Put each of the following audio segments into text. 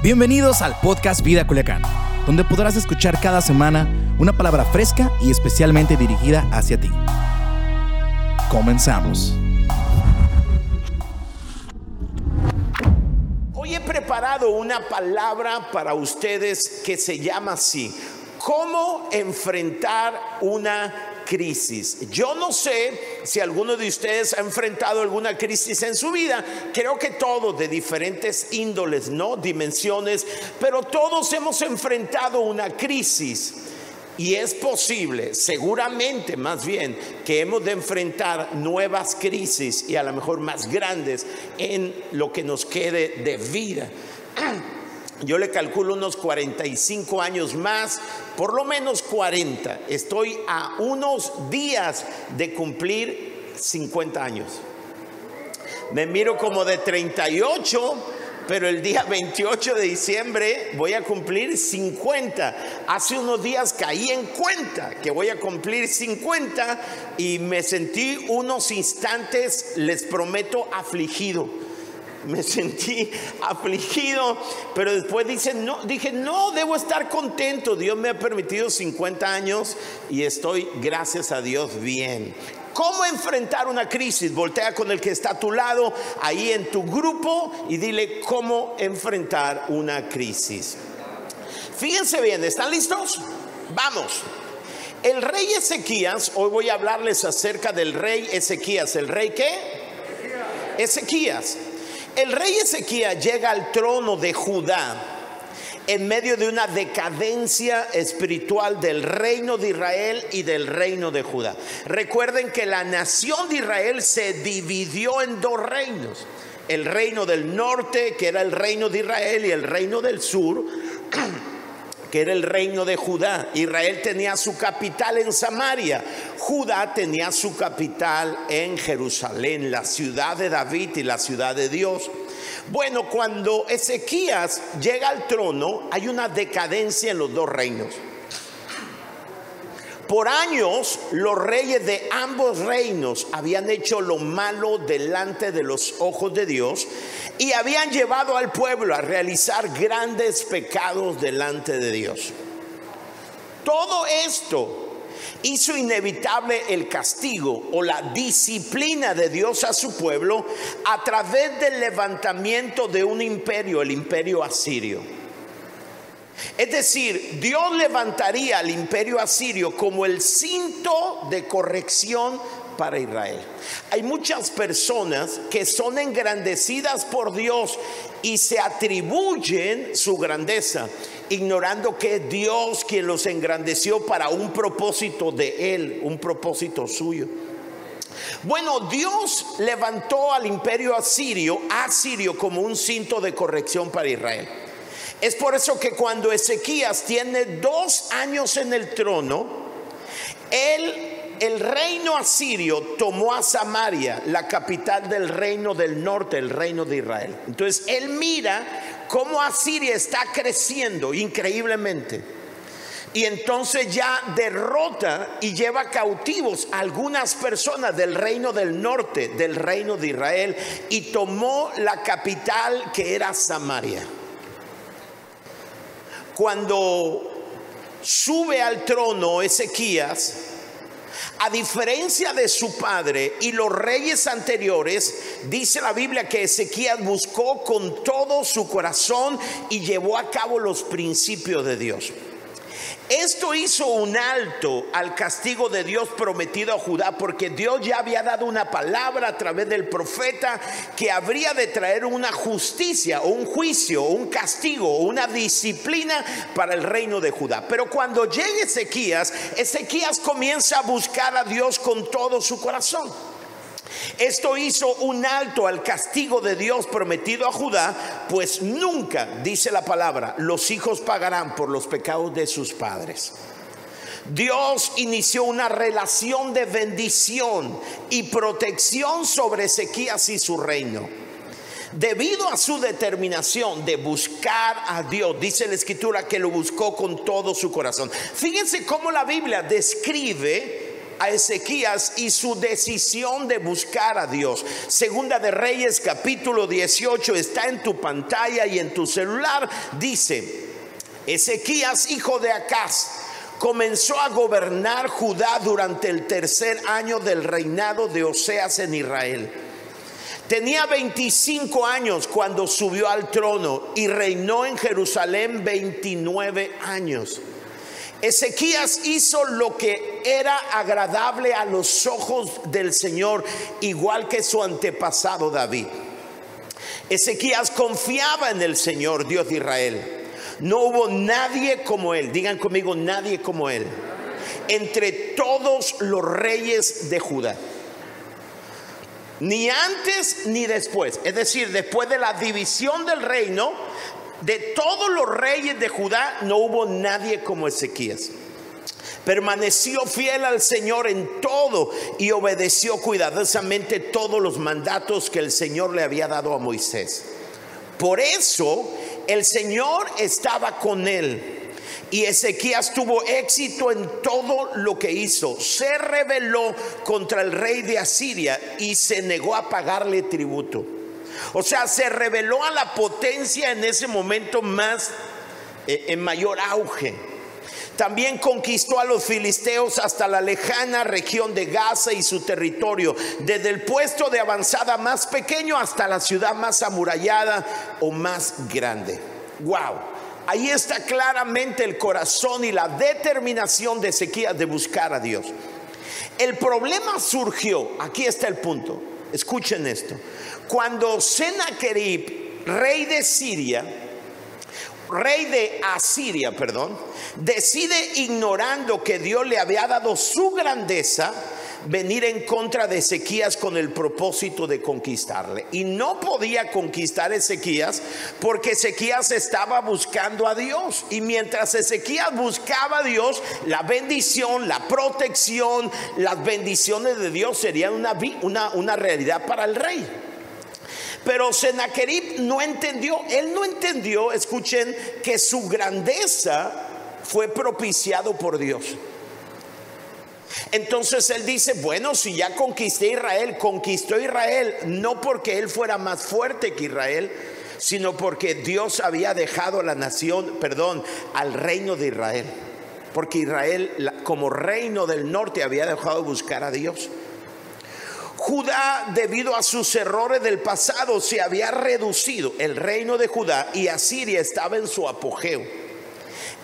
Bienvenidos al podcast Vida Culiacán, donde podrás escuchar cada semana una palabra fresca y especialmente dirigida hacia ti. Comenzamos. Hoy he preparado una palabra para ustedes que se llama así, ¿cómo enfrentar una crisis. Yo no sé si alguno de ustedes ha enfrentado alguna crisis en su vida. Creo que todos de diferentes índoles, ¿no? Dimensiones, pero todos hemos enfrentado una crisis. Y es posible, seguramente más bien, que hemos de enfrentar nuevas crisis y a lo mejor más grandes en lo que nos quede de vida. Yo le calculo unos 45 años más, por lo menos 40. Estoy a unos días de cumplir 50 años. Me miro como de 38, pero el día 28 de diciembre voy a cumplir 50. Hace unos días caí en cuenta que voy a cumplir 50 y me sentí unos instantes, les prometo, afligido me sentí afligido, pero después dice, no, dije, no, debo estar contento. Dios me ha permitido 50 años y estoy, gracias a Dios, bien. ¿Cómo enfrentar una crisis? Voltea con el que está a tu lado, ahí en tu grupo, y dile cómo enfrentar una crisis. Fíjense bien, ¿están listos? Vamos. El rey Ezequías, hoy voy a hablarles acerca del rey Ezequías. ¿El rey qué? Ezequías. El rey Ezequías llega al trono de Judá en medio de una decadencia espiritual del reino de Israel y del reino de Judá. Recuerden que la nación de Israel se dividió en dos reinos. El reino del norte, que era el reino de Israel, y el reino del sur, que era el reino de Judá. Israel tenía su capital en Samaria. Judá tenía su capital en Jerusalén, la ciudad de David y la ciudad de Dios. Bueno, cuando Ezequías llega al trono, hay una decadencia en los dos reinos. Por años los reyes de ambos reinos habían hecho lo malo delante de los ojos de Dios y habían llevado al pueblo a realizar grandes pecados delante de Dios. Todo esto hizo inevitable el castigo o la disciplina de Dios a su pueblo a través del levantamiento de un imperio, el imperio asirio. Es decir, Dios levantaría al imperio asirio como el cinto de corrección para Israel. Hay muchas personas que son engrandecidas por Dios y se atribuyen su grandeza, ignorando que es Dios quien los engrandeció para un propósito de Él, un propósito suyo. Bueno, Dios levantó al imperio asirio, asirio como un cinto de corrección para Israel. Es por eso que cuando Ezequías tiene dos años en el trono, el reino asirio tomó a Samaria, la capital del reino del norte, el reino de Israel. Entonces él mira cómo Asiria está creciendo increíblemente. Y entonces ya derrota y lleva cautivos a algunas personas del reino del norte, del reino de Israel, y tomó la capital que era Samaria cuando sube al trono Ezequías, a diferencia de su padre y los reyes anteriores, dice la Biblia que Ezequías buscó con todo su corazón y llevó a cabo los principios de Dios. Esto hizo un alto al castigo de Dios prometido a Judá porque Dios ya había dado una palabra a través del profeta que habría de traer una justicia un juicio un castigo una disciplina para el reino de Judá. Pero cuando llegue Ezequías, Ezequías comienza a buscar a Dios con todo su corazón. Esto hizo un alto al castigo de Dios prometido a Judá, pues nunca, dice la palabra, los hijos pagarán por los pecados de sus padres. Dios inició una relación de bendición y protección sobre Ezequías y su reino. Debido a su determinación de buscar a Dios, dice la escritura que lo buscó con todo su corazón. Fíjense cómo la Biblia describe a Ezequías y su decisión de buscar a Dios. Segunda de Reyes capítulo 18 está en tu pantalla y en tu celular. Dice, Ezequías, hijo de Acaz, comenzó a gobernar Judá durante el tercer año del reinado de Oseas en Israel. Tenía 25 años cuando subió al trono y reinó en Jerusalén 29 años. Ezequías hizo lo que era agradable a los ojos del Señor, igual que su antepasado David. Ezequías confiaba en el Señor, Dios de Israel. No hubo nadie como él, digan conmigo, nadie como él, entre todos los reyes de Judá. Ni antes ni después, es decir, después de la división del reino, de todos los reyes de Judá no hubo nadie como Ezequías. Permaneció fiel al Señor en todo y obedeció cuidadosamente todos los mandatos que el Señor le había dado a Moisés. Por eso el Señor estaba con él. Y Ezequías tuvo éxito en todo lo que hizo. Se rebeló contra el rey de Asiria y se negó a pagarle tributo. O sea, se rebeló a la potencia en ese momento más, eh, en mayor auge. También conquistó a los filisteos hasta la lejana región de Gaza y su territorio, desde el puesto de avanzada más pequeño hasta la ciudad más amurallada o más grande. Wow. Ahí está claramente el corazón y la determinación de Ezequiel de buscar a Dios. El problema surgió, aquí está el punto, escuchen esto, cuando Sennacherib, rey de Siria, rey de Asiria, perdón, decide ignorando que Dios le había dado su grandeza, venir en contra de Ezequías con el propósito de conquistarle. Y no podía conquistar Ezequías porque Ezequías estaba buscando a Dios. Y mientras Ezequías buscaba a Dios, la bendición, la protección, las bendiciones de Dios serían una, una, una realidad para el rey. Pero Sennacherib no entendió, él no entendió, escuchen, que su grandeza fue propiciado por Dios. Entonces él dice, bueno, si ya conquisté Israel, conquistó Israel no porque él fuera más fuerte que Israel, sino porque Dios había dejado a la nación, perdón, al reino de Israel. Porque Israel como reino del norte había dejado de buscar a Dios. Judá, debido a sus errores del pasado, se había reducido el reino de Judá y Asiria estaba en su apogeo.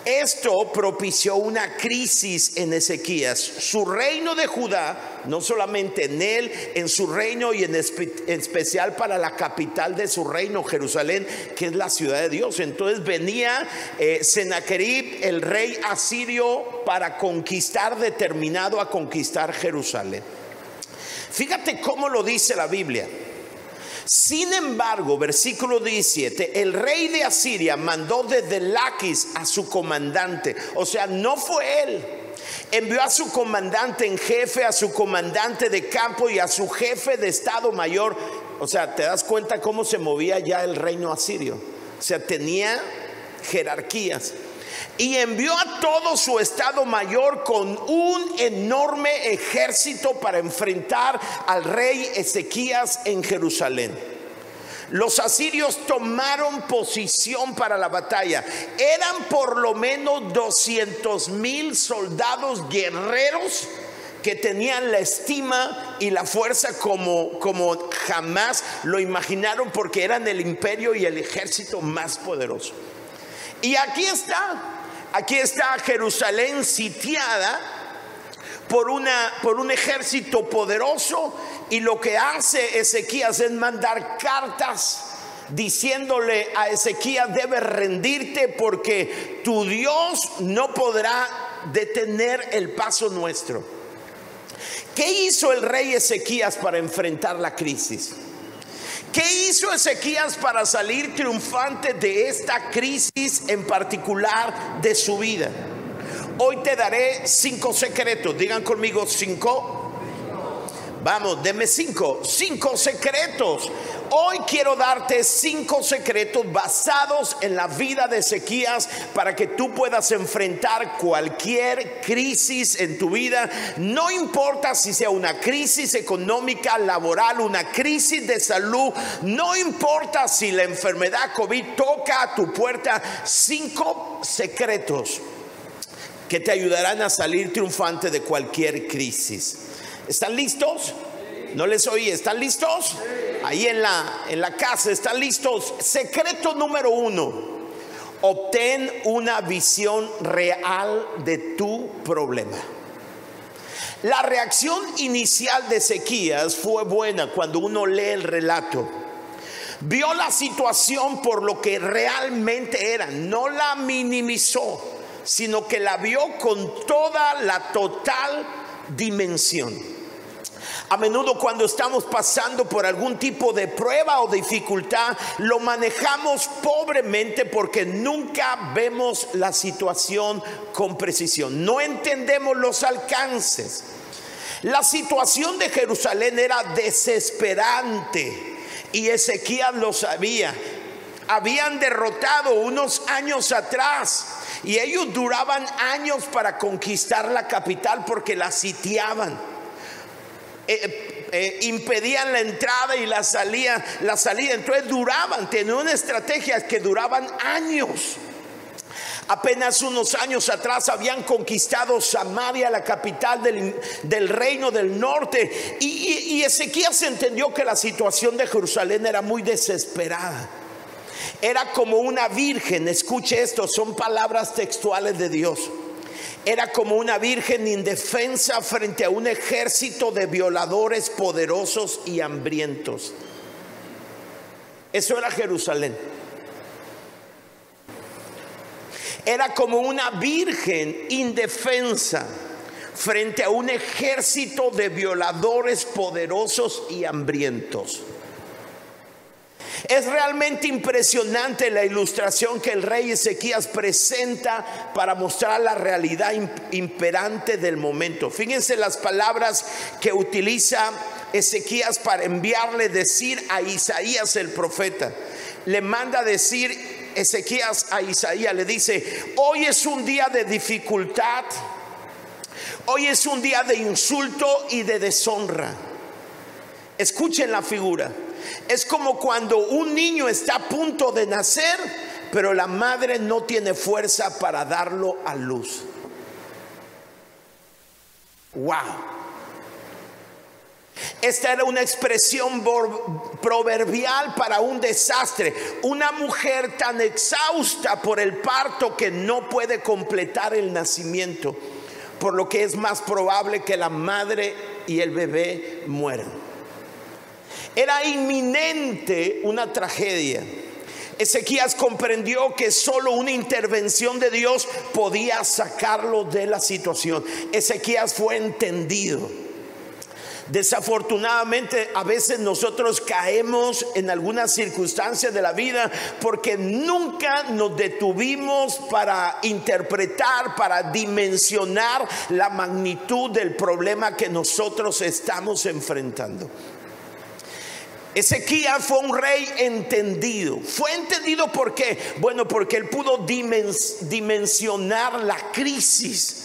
Esto propició una crisis en Ezequías. Su reino de Judá, no solamente en él, en su reino y en, especial para la capital de su reino, Jerusalén, que es la ciudad de Dios. Entonces venía eh, el rey asirio, para conquistar, determinado a conquistar Jerusalén. Fíjate cómo lo dice la Biblia. Sin embargo, versículo 17, el rey de Asiria mandó desde Laquis a su comandante, o sea, no fue él. Envió a su comandante en jefe, a su comandante de campo y a su jefe de estado mayor. O sea, te das cuenta cómo se movía ya el reino asirio. O sea, tenía jerarquías y envió a todo su estado mayor con un enorme ejército para enfrentar al rey Ezequías en Jerusalén. Los asirios tomaron posición para la batalla. Eran por lo menos 200 mil soldados guerreros que tenían la estima y la fuerza como, como jamás lo imaginaron porque eran el imperio y el ejército más poderoso. Y aquí está, Aquí está Jerusalén sitiada por, una, por un ejército poderoso y lo que hace Ezequías es mandar cartas diciéndole a Ezequías debe rendirte porque tu Dios no podrá detener el paso nuestro. ¿Qué hizo el rey Ezequías para enfrentar la crisis? ¿Qué hizo Ezequías para salir triunfante de esta crisis en particular de su vida? Hoy te daré cinco secretos. Digan conmigo cinco. Vamos, deme cinco. Cinco secretos Hoy quiero darte cinco secretos basados en la vida de Ezequías para que tú puedas enfrentar cualquier crisis en tu vida. No importa si sea una crisis económica, laboral, una crisis de salud, no importa si la enfermedad COVID toca a tu puerta. Cinco secretos que te ayudarán a salir triunfante de cualquier crisis. ¿Están listos? No les oí, ¿están listos? Ahí en la, en la casa, ¿están listos? Secreto número uno, obtén una visión real de tu problema. La reacción inicial de Ezequías fue buena cuando uno lee el relato. Vio la situación por lo que realmente era, no la minimizó, sino que la vio con toda la total dimensión. A menudo cuando estamos pasando por algún tipo de prueba o dificultad, lo manejamos pobremente porque nunca vemos la situación con precisión. No entendemos los alcances. La situación de Jerusalén era desesperante y Ezequiel lo sabía. Habían derrotado unos años atrás y ellos duraban años para conquistar la capital porque la sitiaban. Eh, eh, impedían la entrada y la salida, la salida. Entonces duraban, tenían una estrategia que duraban años. Apenas unos años atrás habían conquistado Samaria, la capital del, reino del norte. Y, y, y Ezequías entendió que la situación de Jerusalén era muy desesperada. Era como una virgen, escuche esto, son palabras textuales de Dios era como una virgen indefensa frente a un ejército de violadores poderosos y hambrientos. Eso era Jerusalén. Era como una virgen indefensa frente a un ejército de violadores poderosos y hambrientos. Es realmente impresionante la ilustración que el rey Ezequías presenta para mostrar la realidad imperante del momento. Fíjense las palabras que utiliza Ezequías para enviarle decir a Isaías el profeta. Le manda decir Ezequías a Isaías, le dice, hoy es un día de dificultad, hoy es un día de insulto y de deshonra. Escuchen la figura. Es como cuando un niño está a punto de nacer, pero la madre no tiene fuerza para darlo a luz. Wow. Esta era una expresión proverbial para un desastre. Una mujer tan exhausta por el parto que no puede completar el nacimiento, por lo que es más probable que la madre y el bebé mueran. Era inminente una tragedia. Ezequías comprendió que solo una intervención de Dios podía sacarlo de la situación. Ezequías fue entendido. Desafortunadamente a veces nosotros caemos en algunas circunstancias de la vida porque nunca nos detuvimos para interpretar, para dimensionar la magnitud del problema que nosotros estamos enfrentando. Ezequiel fue un rey entendido. Fue entendido por qué? Bueno, porque él pudo dimensionar la crisis.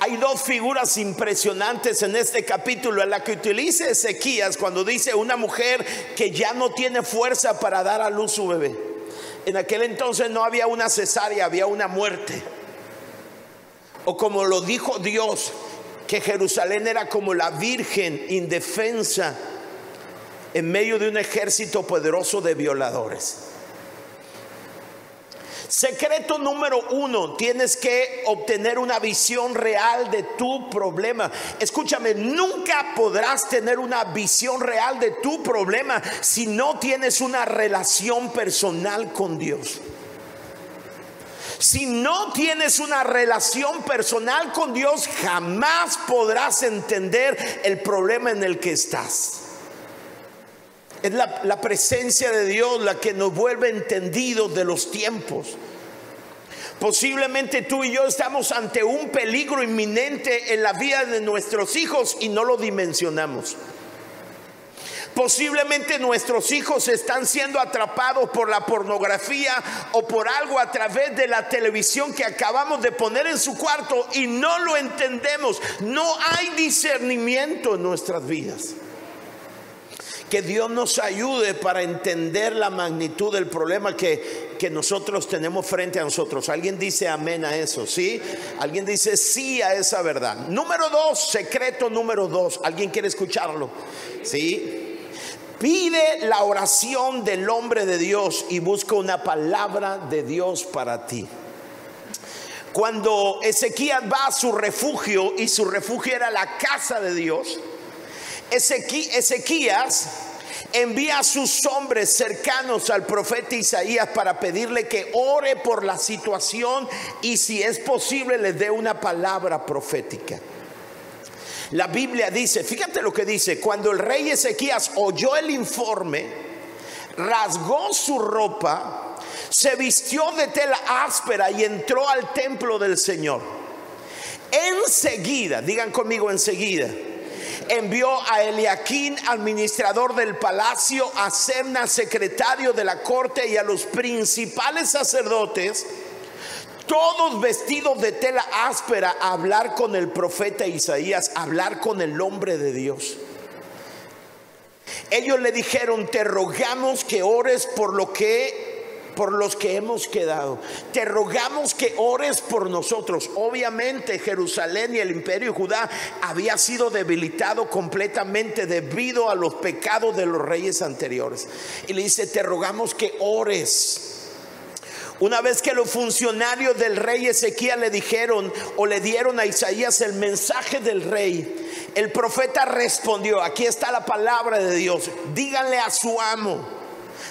Hay dos figuras impresionantes en este capítulo en la que utiliza Ezequías cuando dice una mujer que ya no tiene fuerza para dar a luz su bebé. En aquel entonces no había una cesárea, había una muerte. O como lo dijo Dios, que Jerusalén era como la virgen indefensa en medio de un ejército poderoso de violadores. Secreto número uno, tienes que obtener una visión real de tu problema. Escúchame, nunca podrás tener una visión real de tu problema si no tienes una relación personal con Dios. Si no tienes una relación personal con Dios, jamás podrás entender el problema en el que estás. Es la, presencia de Dios la que nos vuelve entendidos de los tiempos. Posiblemente tú y yo estamos ante un peligro inminente en la vida de nuestros hijos y no lo dimensionamos. Posiblemente nuestros hijos están siendo atrapados por la pornografía o por algo a través de la televisión que acabamos de poner en su cuarto y no lo entendemos. No hay discernimiento en nuestras vidas. Que Dios nos ayude para entender la magnitud del problema que, que nosotros tenemos frente a nosotros. ¿Alguien dice amén a eso? ¿Sí? ¿Alguien dice sí a esa verdad? Número dos, secreto número dos. ¿Alguien quiere escucharlo? ¿Sí? Pide la oración del hombre de Dios y busca una palabra de Dios para ti. Cuando Ezequías va a su refugio y su refugio era la casa de Dios, Ezequías envía a sus hombres cercanos al profeta Isaías para pedirle que ore por la situación y si es posible le dé una palabra profética. La Biblia dice, fíjate lo que dice, cuando el rey Ezequías oyó el informe, rasgó su ropa, se vistió de tela áspera y entró al templo del Señor. Enseguida, digan conmigo enseguida, envió a Eliaquín, administrador del palacio, a Semna, secretario de la corte, y a los principales sacerdotes, todos vestidos de tela áspera, a hablar con el profeta Isaías, a hablar con el hombre de Dios. Ellos le dijeron, te rogamos que ores por lo que por los que hemos quedado. Te rogamos que ores por nosotros. Obviamente Jerusalén y el imperio Judá había sido debilitado completamente debido a los pecados de los reyes anteriores. Y le dice, te rogamos que ores. Una vez que los funcionarios del rey Ezequiel le dijeron o le dieron a Isaías el mensaje del rey, el profeta respondió, aquí está la palabra de Dios, díganle a su amo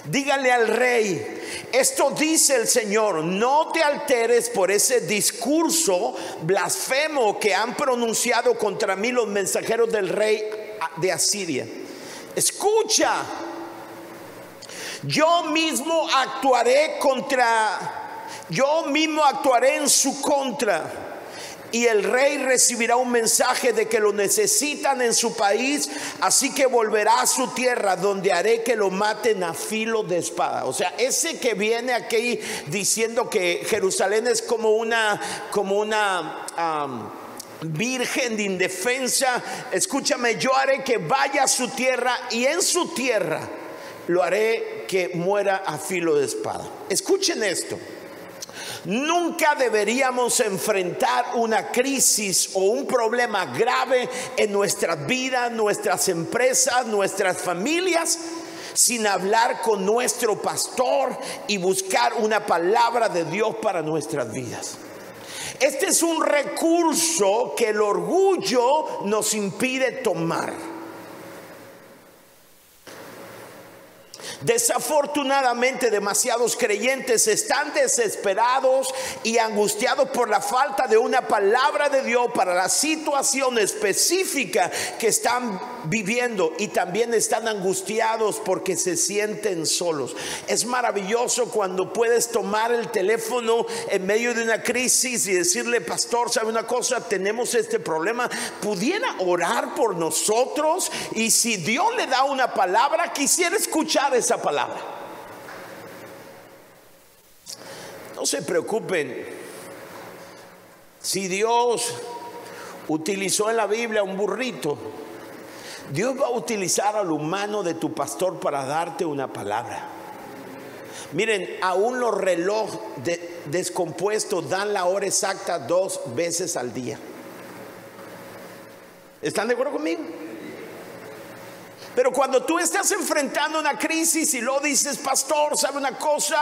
dígale al rey, esto dice el Señor, no te alteres por ese discurso blasfemo que han pronunciado contra mí los mensajeros del rey de Asiria. Escucha, yo mismo actuaré contra, yo mismo actuaré en su contra y el rey recibirá un mensaje de que lo necesitan en su país, así que volverá a su tierra donde haré que lo maten a filo de espada. O sea, ese que viene aquí diciendo que Jerusalén es como una como una virgen de indefensa, escúchame, yo haré que vaya a su tierra y en su tierra lo haré que muera a filo de espada. Escuchen esto. Nunca deberíamos enfrentar una crisis o un problema grave en nuestras vidas, nuestras empresas, nuestras familias sin hablar con nuestro pastor y buscar una palabra de Dios para nuestras vidas. Este es un recurso que el orgullo nos impide tomar. Desafortunadamente demasiados creyentes están desesperados y angustiados por la falta de una palabra de Dios para la situación específica que están viviendo y también están angustiados porque se sienten solos. Es maravilloso cuando puedes tomar el teléfono en medio de una crisis y decirle, pastor, ¿sabe una cosa? Tenemos este problema. ¿Pudiera orar por nosotros? Y si Dios le da una palabra, quisiera escuchar esa palabra. No se preocupen. Si Dios utilizó en la Biblia un burrito, Dios va a utilizar al humano de tu pastor para darte una palabra. Miren, aún los relojes descompuestos dan la hora exacta dos veces al día. ¿Están de acuerdo conmigo? Pero cuando tú estás enfrentando una crisis y lo dices, pastor, ¿sabe una cosa?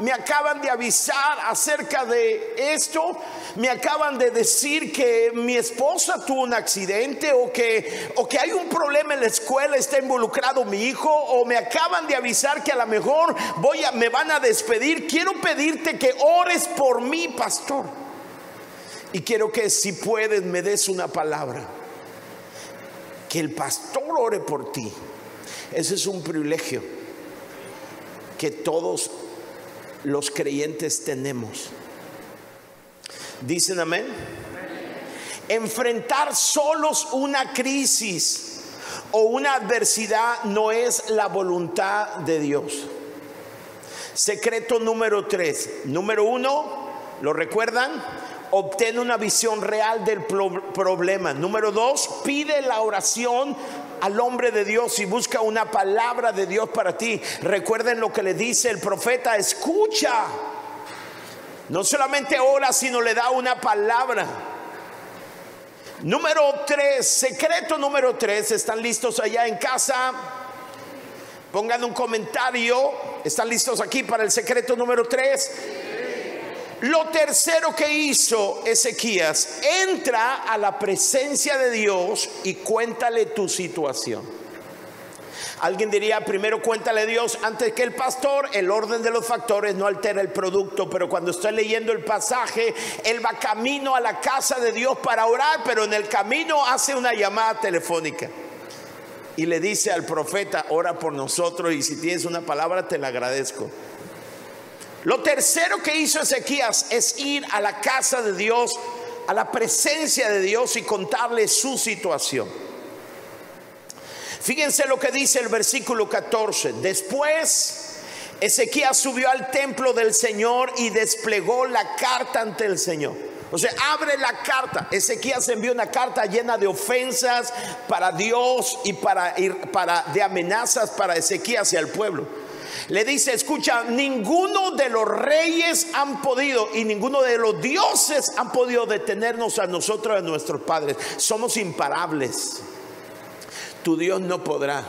Me acaban de avisar acerca de esto, me acaban de decir que mi esposa tuvo un accidente o que, o que hay un problema en la escuela, está involucrado mi hijo, o me acaban de avisar que a lo mejor voy a, me van a despedir. Quiero pedirte que ores por mí, pastor. Y quiero que si puedes me des una palabra que el pastor ore por ti. Ese es un privilegio que todos los creyentes tenemos. Dicen amén. Enfrentar solos una crisis o una adversidad no es la voluntad de Dios. Secreto número tres. Número uno, ¿lo recuerdan? Obtén una visión real del problema. Número dos, pide la oración al hombre de Dios y busca una palabra de Dios para ti. Recuerden lo que le dice el profeta, escucha. No solamente ora, sino le da una palabra. Número tres, secreto número tres, ¿están listos allá en casa? Pongan un comentario, ¿están listos aquí para el secreto número tres? Lo tercero que hizo Ezequías, entra a la presencia de Dios y cuéntale tu situación. Alguien diría, primero cuéntale a Dios antes que el pastor, el orden de los factores no altera el producto, pero cuando estoy leyendo el pasaje, él va camino a la casa de Dios para orar, pero en el camino hace una llamada telefónica y le dice al profeta, ora por nosotros y si tienes una palabra te la agradezco. Lo tercero que hizo Ezequías es ir a la casa de Dios, a la presencia de Dios y contarle su situación. Fíjense lo que dice el versículo 14. Después Ezequías subió al templo del Señor y desplegó la carta ante el Señor. O sea, abre la carta. Ezequías envió una carta llena de ofensas para Dios y para, para de amenazas para Ezequías y al pueblo. Le dice, escucha, ninguno de los reyes han podido y ninguno de los dioses han podido detenernos a nosotros, a nuestros padres. Somos imparables tu Dios no podrá.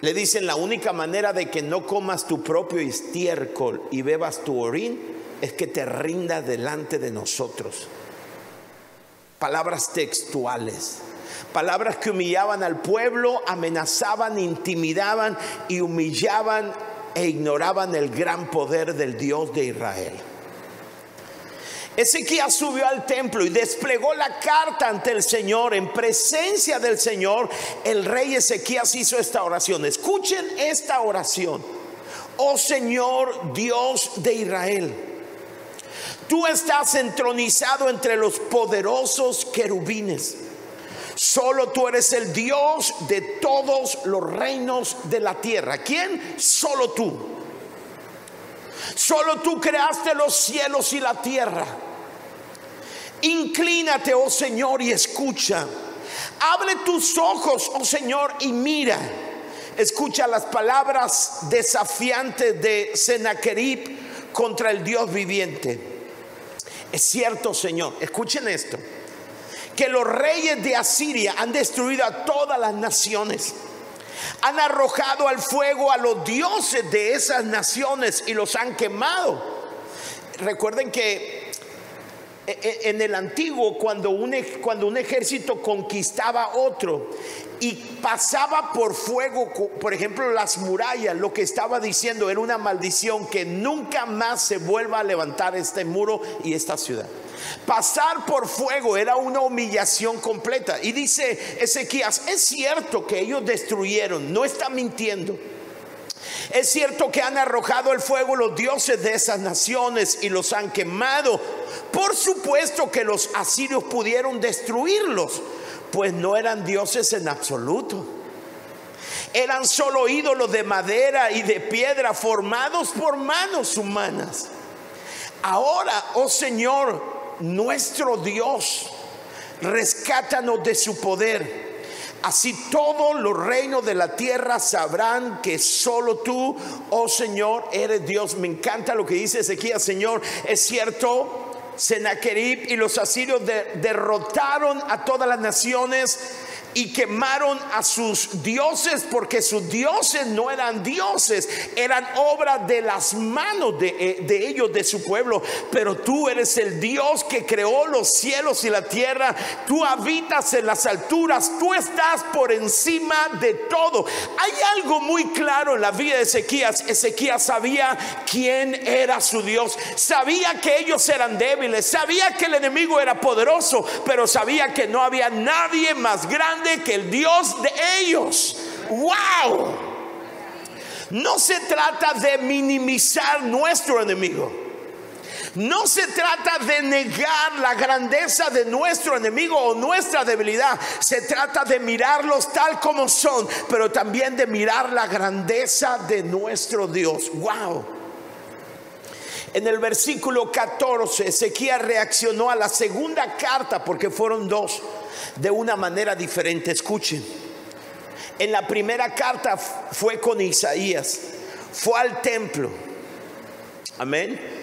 Le dicen, la única manera de que no comas tu propio estiércol y bebas tu orín es que te rinda delante de nosotros. Palabras textuales. Palabras que humillaban al pueblo, amenazaban, intimidaban y humillaban e ignoraban el gran poder del Dios de Israel. Ezequías subió al templo y desplegó la carta ante el Señor. En presencia del Señor, el rey Ezequías hizo esta oración. Escuchen esta oración. Oh Señor Dios de Israel, tú estás entronizado entre los poderosos querubines. Solo tú eres el Dios de todos los reinos de la tierra. ¿Quién? Solo tú. Solo tú creaste los cielos y la tierra. Inclínate, oh Señor, y escucha. Abre tus ojos, oh Señor, y mira. Escucha las palabras desafiantes de Sennacherib contra el Dios viviente. Es cierto, Señor, escuchen esto, que los reyes de Asiria han destruido a todas las naciones. Han arrojado al fuego a los dioses de esas naciones y los han quemado. Recuerden que en el antiguo, cuando un, cuando un ejército conquistaba otro y pasaba por fuego, por ejemplo, las murallas, lo que estaba diciendo era una maldición que nunca más se vuelva a levantar este muro y esta ciudad. Pasar por fuego era una humillación completa. Y dice Ezequías, es cierto que ellos destruyeron, no está mintiendo. Es cierto que han arrojado el fuego los dioses de esas naciones y los han quemado. Por supuesto que los asirios pudieron destruirlos, pues no eran dioses en absoluto. Eran solo ídolos de madera y de piedra formados por manos humanas. Ahora, oh Señor, nuestro Dios, rescátanos de su poder Así todos los reinos de la tierra sabrán que solo tú, oh Señor, eres Dios. Me encanta lo que dice Ezequiel, Señor. Es cierto, Sennacherib y los asirios derrotaron a todas las naciones y quemaron a sus dioses porque sus dioses no eran dioses, eran obra de las manos de, eh, de, ellos, de su pueblo. Pero tú eres el Dios que creó los cielos y la tierra, tú habitas en las alturas, tú estás por encima de todo. Hay algo muy claro en la vida de Ezequías. Ezequías sabía quién era su Dios, sabía que ellos eran débiles, sabía que el enemigo era poderoso, pero sabía que no había nadie más grande que el Dios de ellos. ¡Wow! No se trata de minimizar nuestro enemigo. No se trata de negar la grandeza de nuestro enemigo o nuestra debilidad. Se trata de mirarlos tal como son, pero también de mirar la grandeza de nuestro Dios. Wow. En el versículo 14, Ezequiel reaccionó a la segunda carta, porque fueron dos, de una manera diferente. Escuchen. En la primera carta fue con Isaías, fue al templo. Amén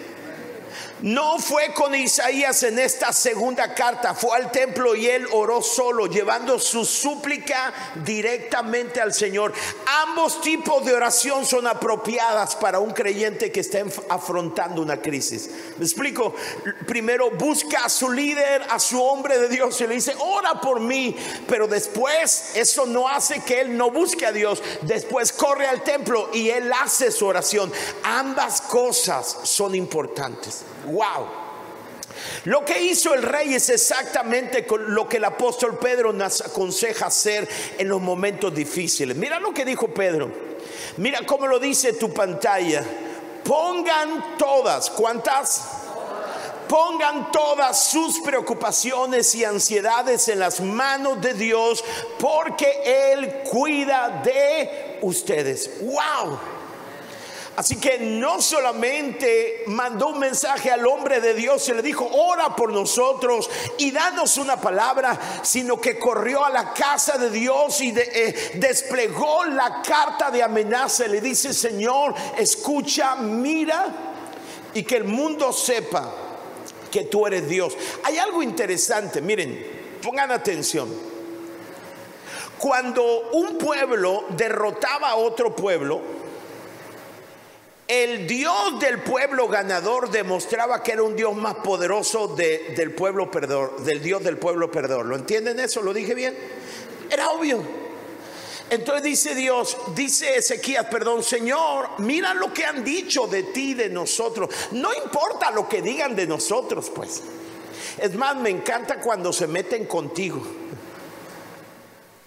no fue con Isaías en esta segunda carta, fue al templo y él oró solo, llevando su súplica directamente al Señor. Ambos tipos de oración son apropiadas para un creyente que está afrontando una crisis. Me explico. Primero busca a su líder, a su hombre de Dios y le dice, ora por mí. Pero después eso no hace que él no busque a Dios. Después corre al templo y él hace su oración. Ambas cosas son importantes. Wow. Lo que hizo el rey es exactamente lo que el apóstol Pedro nos aconseja hacer en los momentos difíciles. Mira lo que dijo Pedro. Mira cómo lo dice tu pantalla. Pongan todas, ¿cuántas? Pongan todas sus preocupaciones y ansiedades en las manos de Dios porque Él cuida de ustedes. ¡Wow! Así que no solamente mandó un mensaje al hombre de Dios y le dijo, ora por nosotros y danos una palabra, sino que corrió a la casa de Dios y eh, desplegó la carta de amenaza. Le dice, Señor, escucha, mira y que el mundo sepa que tú eres Dios. Hay algo interesante, miren, pongan atención. Cuando un pueblo derrotaba a otro pueblo, el Dios del pueblo ganador demostraba que era un Dios más poderoso del pueblo perdedor, del Dios del pueblo perdedor. ¿Lo entienden eso? ¿Lo dije bien? Era obvio. Entonces dice Dios, dice Ezequías, perdón, Señor, mira lo que han dicho de ti, de nosotros. No importa lo que digan de nosotros, pues. Es más, me encanta cuando se meten contigo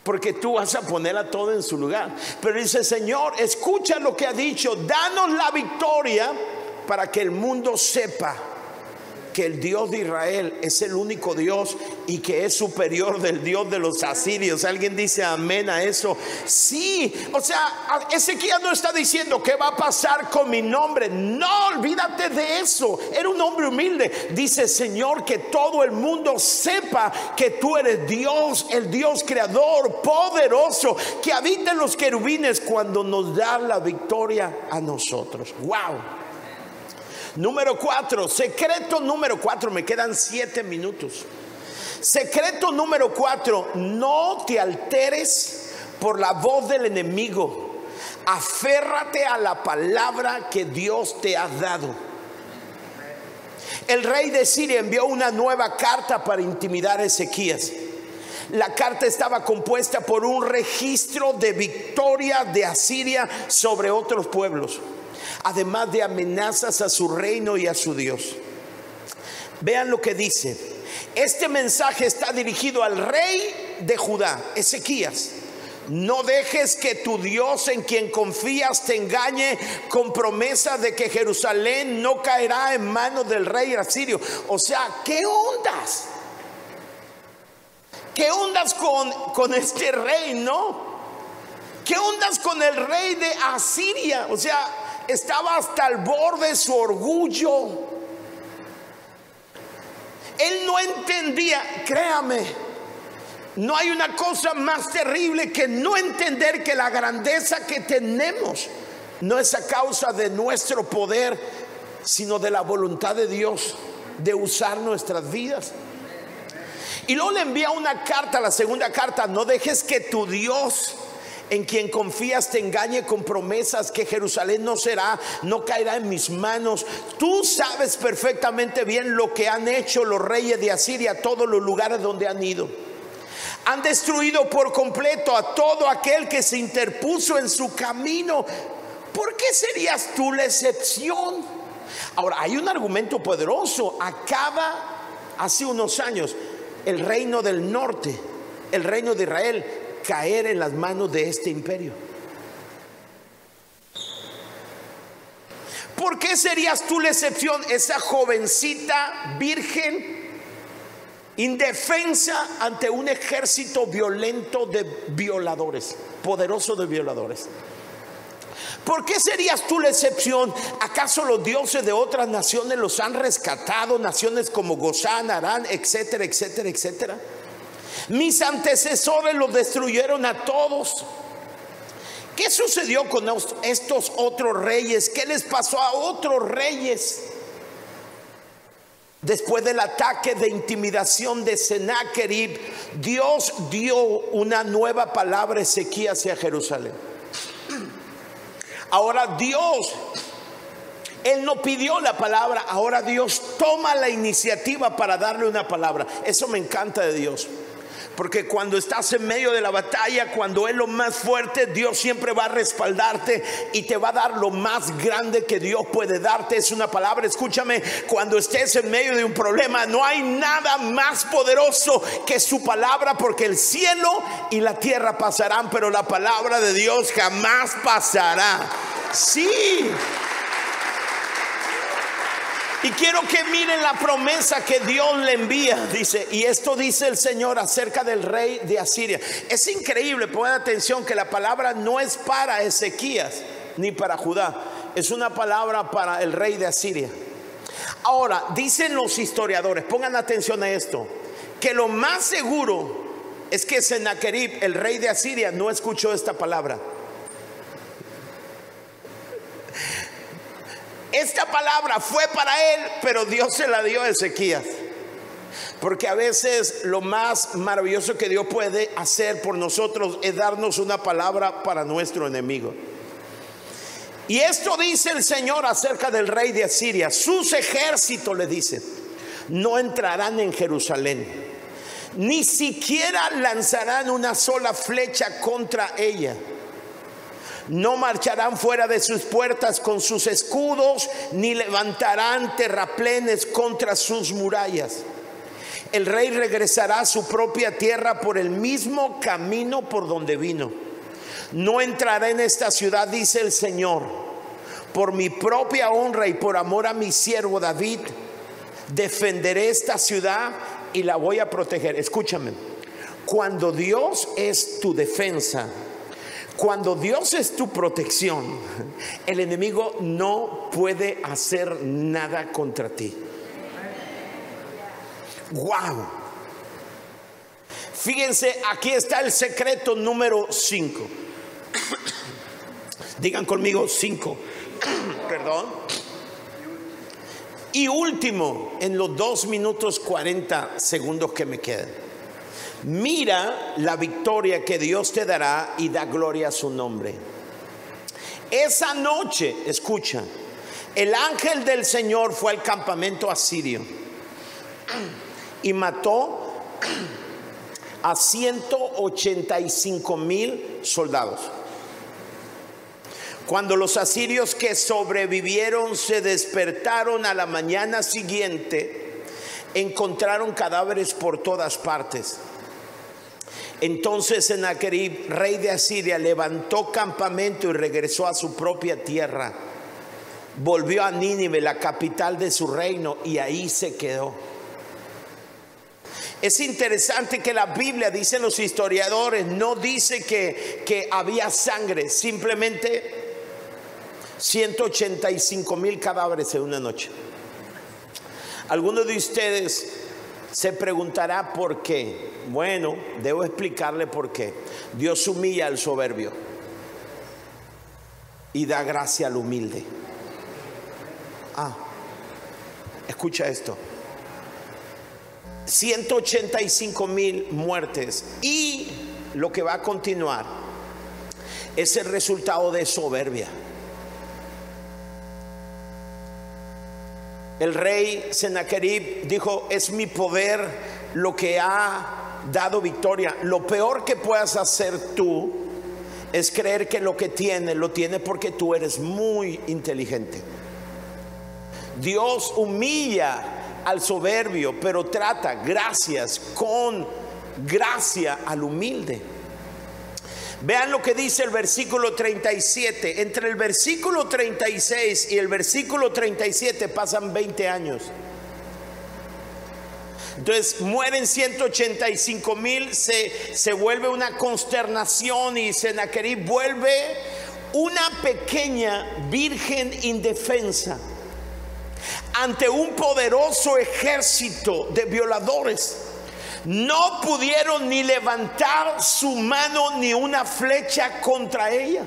porque tú vas a ponerla todo en su lugar. Pero dice, Señor, escucha lo que ha dicho, danos la victoria para que el mundo sepa que el Dios de Israel es el único Dios y que es superior del Dios de los asirios. ¿Alguien dice amén a eso? Sí, o sea, Ezequiel no está diciendo qué va a pasar con mi nombre. No, olvídate de eso. Era un hombre humilde. Dice, Señor, que todo el mundo sepa que tú eres Dios, el Dios creador, poderoso, que habita en los querubines cuando nos da la victoria a nosotros. Wow. Número cuatro, secreto número cuatro, me quedan siete minutos. Secreto número cuatro, no te alteres por la voz del enemigo. Aférrate a la palabra que Dios te ha dado. El rey de Siria envió una nueva carta para intimidar a Ezequías. La carta estaba compuesta por un registro de victoria de Asiria sobre otros pueblos además de amenazas a su reino y a su Dios. Vean lo que dice. Este mensaje está dirigido al rey de Judá, Ezequías. No dejes que tu Dios en quien confías te engañe con promesa de que Jerusalén no caerá en manos del rey asirio. O sea, ¿qué ondas? ¿Qué ondas con, con este rey, no? ¿Qué ondas con el rey de Asiria? O sea, estaba hasta el borde de su orgullo. Él no entendía, créame, no hay una cosa más terrible que no entender que la grandeza que tenemos no es a causa de nuestro poder, sino de la voluntad de Dios de usar nuestras vidas. Y luego le envía una carta, la segunda carta, no dejes que tu Dios en quien confías te engañe con promesas que Jerusalén no será, no caerá en mis manos. Tú sabes perfectamente bien lo que han hecho los reyes de Asiria, todos los lugares donde han ido. Han destruido por completo a todo aquel que se interpuso en su camino. ¿Por qué serías tú la excepción? Ahora, hay un argumento poderoso. Acaba hace unos años el reino del norte, el reino de Israel, caer en las manos de este imperio. ¿Por qué serías tú la excepción? Esa jovencita virgen, indefensa ante un ejército violento de violadores, poderoso de violadores. ¿Por qué serías tú la excepción? ¿Acaso los dioses de otras naciones los han rescatado? Naciones como Gozán, Arán, etcétera, etcétera, etcétera. Mis antecesores los destruyeron a todos. ¿Qué sucedió con estos otros reyes? ¿Qué les pasó a otros reyes? Después del ataque de intimidación de Sennacherib, Dios dio una nueva palabra a Ezequías hacia Jerusalén. Ahora Dios, Él no pidió la palabra, ahora Dios toma la iniciativa para darle una palabra. Eso me encanta de Dios. Porque cuando estás en medio de la batalla, cuando es lo más fuerte, Dios siempre va a respaldarte y te va a dar lo más grande que Dios puede darte. Es una palabra, escúchame, cuando estés en medio de un problema, no hay nada más poderoso que su palabra, porque el cielo y la tierra pasarán, pero la palabra de Dios jamás pasará. Sí. Y quiero que miren la promesa que Dios le envía, dice, y esto dice el Señor acerca del rey de Asiria. Es increíble, pongan atención que la palabra no es para Ezequías ni para Judá, es una palabra para el rey de Asiria. Ahora, dicen los historiadores, pongan atención a esto, que lo más seguro es que Sennacherib, el rey de Asiria, no escuchó esta palabra. Esta palabra fue para él, pero Dios se la dio a Ezequías. Porque a veces lo más maravilloso que Dios puede hacer por nosotros es darnos una palabra para nuestro enemigo. Y esto dice el Señor acerca del rey de Asiria. Sus ejércitos, le dice, no entrarán en Jerusalén. Ni siquiera lanzarán una sola flecha contra ella no marcharán fuera de sus puertas con sus escudos, ni levantarán terraplenes contra sus murallas. El rey regresará a su propia tierra por el mismo camino por donde vino. No entrará en esta ciudad, dice el Señor, por mi propia honra y por amor a mi siervo David. Defenderé esta ciudad y la voy a proteger. Escúchame, cuando Dios es tu defensa, cuando Dios es tu protección, el enemigo no puede hacer nada contra ti. Wow. Fíjense, aquí está el secreto número 5. Digan conmigo 5. Perdón. Y último, en los dos minutos 40 segundos que me quedan. Mira la victoria que Dios te dará y da gloria a su nombre. Esa noche, escucha, el ángel del Señor fue al campamento asirio y mató a 185 mil soldados. Cuando los asirios que sobrevivieron se despertaron a la mañana siguiente, encontraron cadáveres por todas partes. Entonces Sennacherib, rey de Asiria, levantó campamento y regresó a su propia tierra. Volvió a Nínive, la capital de su reino, y ahí se quedó. Es interesante que la Biblia, dicen los historiadores, no dice que, que había sangre, simplemente 185 mil cadáveres en una noche. Algunos de ustedes se preguntará por qué. Bueno, debo explicarle por qué. Dios humilla al soberbio y da gracia al humilde. Ah, escucha esto. 185 mil muertes y lo que va a continuar es el resultado de soberbia. El rey Sennacherib dijo, es mi poder lo que ha dado victoria. Lo peor que puedas hacer tú es creer que lo que tiene lo tiene porque tú eres muy inteligente. Dios humilla al soberbio, pero trata gracias con gracia al humilde. Vean lo que dice el versículo 37. Entre el versículo 36 y el versículo 37 pasan 20 años. Entonces mueren 185 mil, se, se vuelve una consternación y Senaquerib vuelve una pequeña virgen indefensa ante un poderoso ejército de violadores. No pudieron ni levantar su mano ni una flecha contra ella.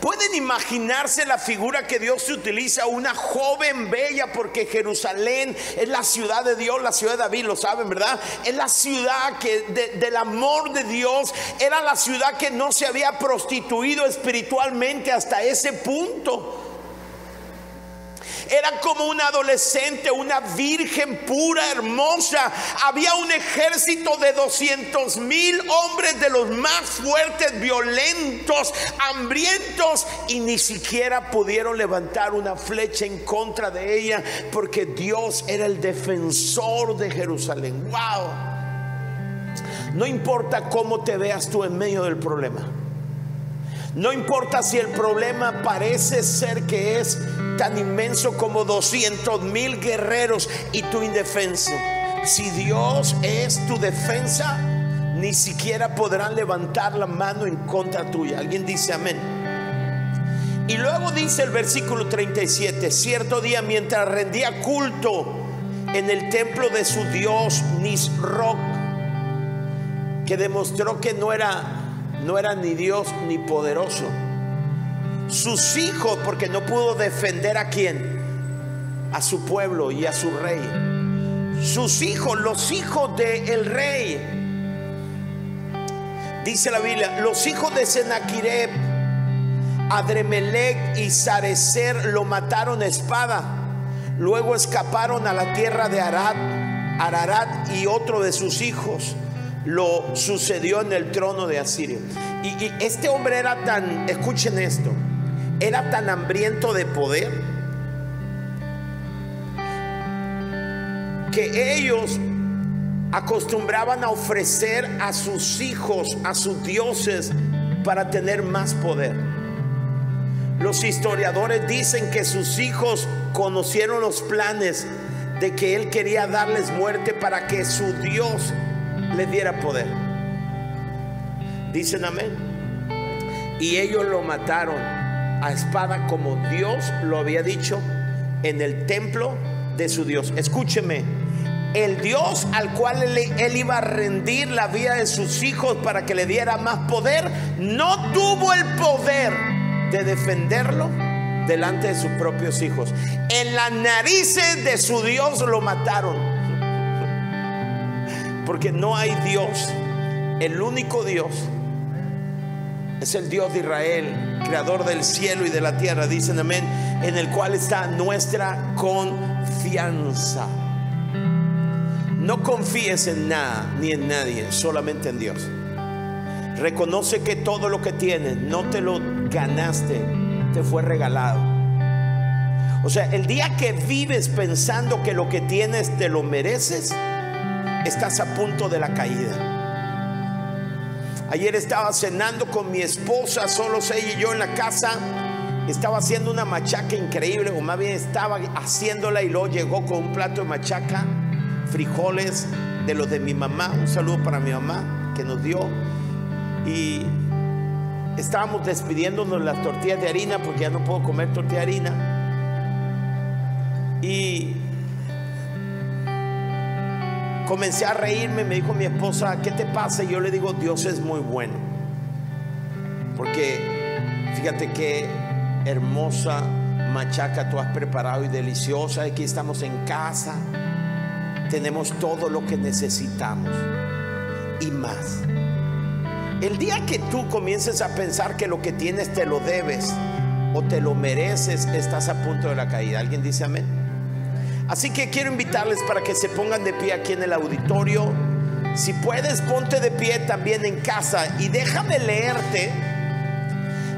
Pueden imaginarse la figura que Dios utiliza, una joven bella, porque Jerusalén es la ciudad de Dios, la ciudad de David, lo saben, ¿verdad? Es la ciudad que del amor de Dios, era la ciudad que no se había prostituido espiritualmente hasta ese punto. Era como una adolescente, una virgen pura, hermosa. Había un ejército de 200 mil hombres de los más fuertes, violentos, hambrientos y ni siquiera pudieron levantar una flecha en contra de ella porque Dios era el defensor de Jerusalén. Wow. No importa cómo te veas tú en medio del problema. No importa si el problema parece ser que es tan inmenso como 200 mil guerreros y tu indefenso. Si Dios es tu defensa, ni siquiera podrán levantar la mano en contra tuya. Alguien dice amén. Y luego dice el versículo 37, cierto día mientras rendía culto en el templo de su dios Nisroch, que demostró que no era, no era ni Dios ni poderoso sus hijos, porque no pudo defender a quién, a su pueblo y a su rey. Sus hijos, los hijos del rey. Dice la Biblia, los hijos de Sennacherib, Adremelech y Sarecer lo mataron a espada. Luego escaparon a la tierra de Arad, Ararat y otro de sus hijos lo sucedió en el trono de Asiria. y este hombre era tan, escuchen esto, era tan hambriento de poder que ellos acostumbraban a ofrecer a sus hijos, a sus dioses, para tener más poder. Los historiadores dicen que sus hijos conocieron los planes de que él quería darles muerte para que su Dios le diera poder. Dicen amén. Y ellos lo mataron a espada como Dios lo había dicho en el templo de su Dios. Escúcheme, el Dios al cual él, iba a rendir la vida de sus hijos para que le diera más poder, no tuvo el poder de defenderlo delante de sus propios hijos. En las narices de su Dios lo mataron. Porque no hay Dios, el único Dios es el Dios de Israel, creador del cielo y de la tierra, dicen amén, en el cual está nuestra confianza. No confíes en nada ni en nadie, solamente en Dios. Reconoce que todo lo que tienes no te lo ganaste, te fue regalado. O sea, el día que vives pensando que lo que tienes te lo mereces, estás a punto de la caída. Ayer estaba cenando con mi esposa, solo ella y yo en la casa. Estaba haciendo una machaca increíble, o más bien estaba haciéndola y luego llegó con un plato de machaca, frijoles de los de mi mamá. Un saludo para mi mamá que nos dio. Y estábamos despidiéndonos las tortillas de harina porque ya no puedo comer tortilla de harina. Y comencé a reírme, me dijo mi esposa, ¿qué te pasa? Y yo le digo, Dios es muy bueno. Porque fíjate qué hermosa machaca tú has preparado y deliciosa. Aquí estamos en casa. Tenemos todo lo que necesitamos y más. El día que tú comiences a pensar que lo que tienes te lo debes o te lo mereces, estás a punto de la caída. ¿Alguien dice amén? Así que quiero invitarles para que se pongan de pie aquí en el auditorio. Si puedes, ponte de pie también en casa y déjame leerte.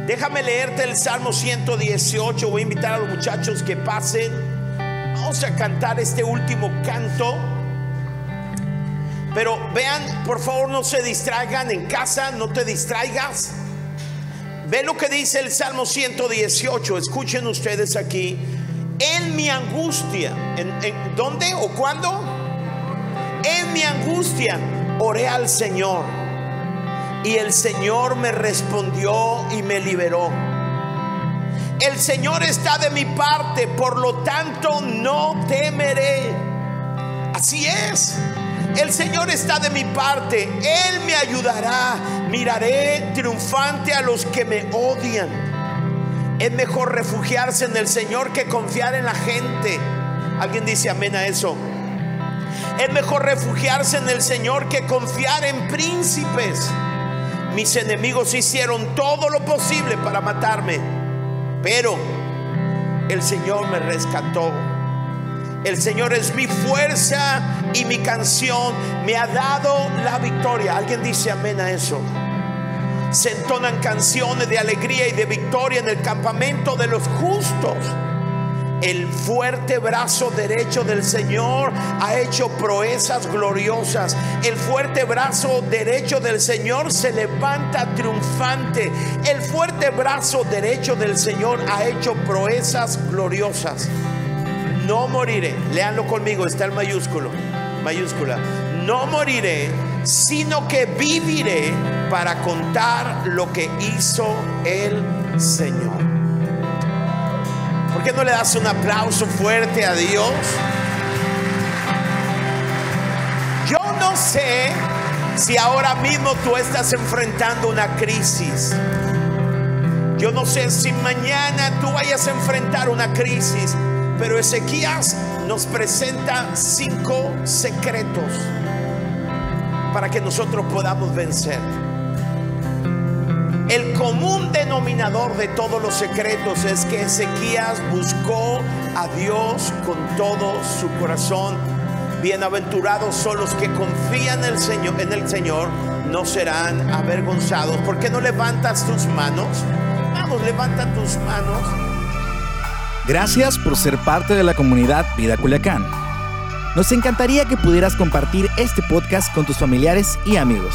Déjame leerte el Salmo 118. Voy a invitar a los muchachos que pasen. Vamos a cantar este último canto. Pero vean, por favor, no se distraigan en casa, no te distraigas. Ve lo que dice el Salmo 118, escuchen ustedes aquí. Mi angustia, ¿en, en dónde o cuándo? En mi angustia oré al Señor y el Señor me respondió y me liberó. El Señor está de mi parte, por lo tanto no temeré. Así es. El Señor está de mi parte, Él me ayudará. Miraré triunfante a los que me odian. Es mejor refugiarse en el Señor que confiar en la gente. ¿Alguien dice amén a eso? Es mejor refugiarse en el Señor que confiar en príncipes. Mis enemigos hicieron todo lo posible para matarme, pero el Señor me rescató. El Señor es mi fuerza y mi canción. Me ha dado la victoria. ¿Alguien dice amén a eso? Se entonan canciones de alegría y de victoria en el campamento de los justos. El fuerte brazo derecho del Señor ha hecho proezas gloriosas. El fuerte brazo derecho del Señor se levanta triunfante. El fuerte brazo derecho del Señor ha hecho proezas gloriosas. No moriré. Leanlo conmigo, está el mayúsculo. Mayúscula. No moriré, sino que viviré para contar lo que hizo el Señor. ¿Por qué no le das un aplauso fuerte a Dios? Yo no sé si ahora mismo tú estás enfrentando una crisis. Yo no sé si mañana tú vayas a enfrentar una crisis, pero Ezequías nos presenta cinco secretos para que nosotros podamos vencer. El común denominador de todos los secretos es que Ezequías buscó a Dios con todo su corazón. Bienaventurados son los que confían en el Señor, en el Señor, no serán avergonzados. ¿Por qué no levantas tus manos? Vamos, levanta tus manos. Gracias por ser parte de la comunidad Vida Culiacán. Nos encantaría que pudieras compartir este podcast con tus familiares y amigos.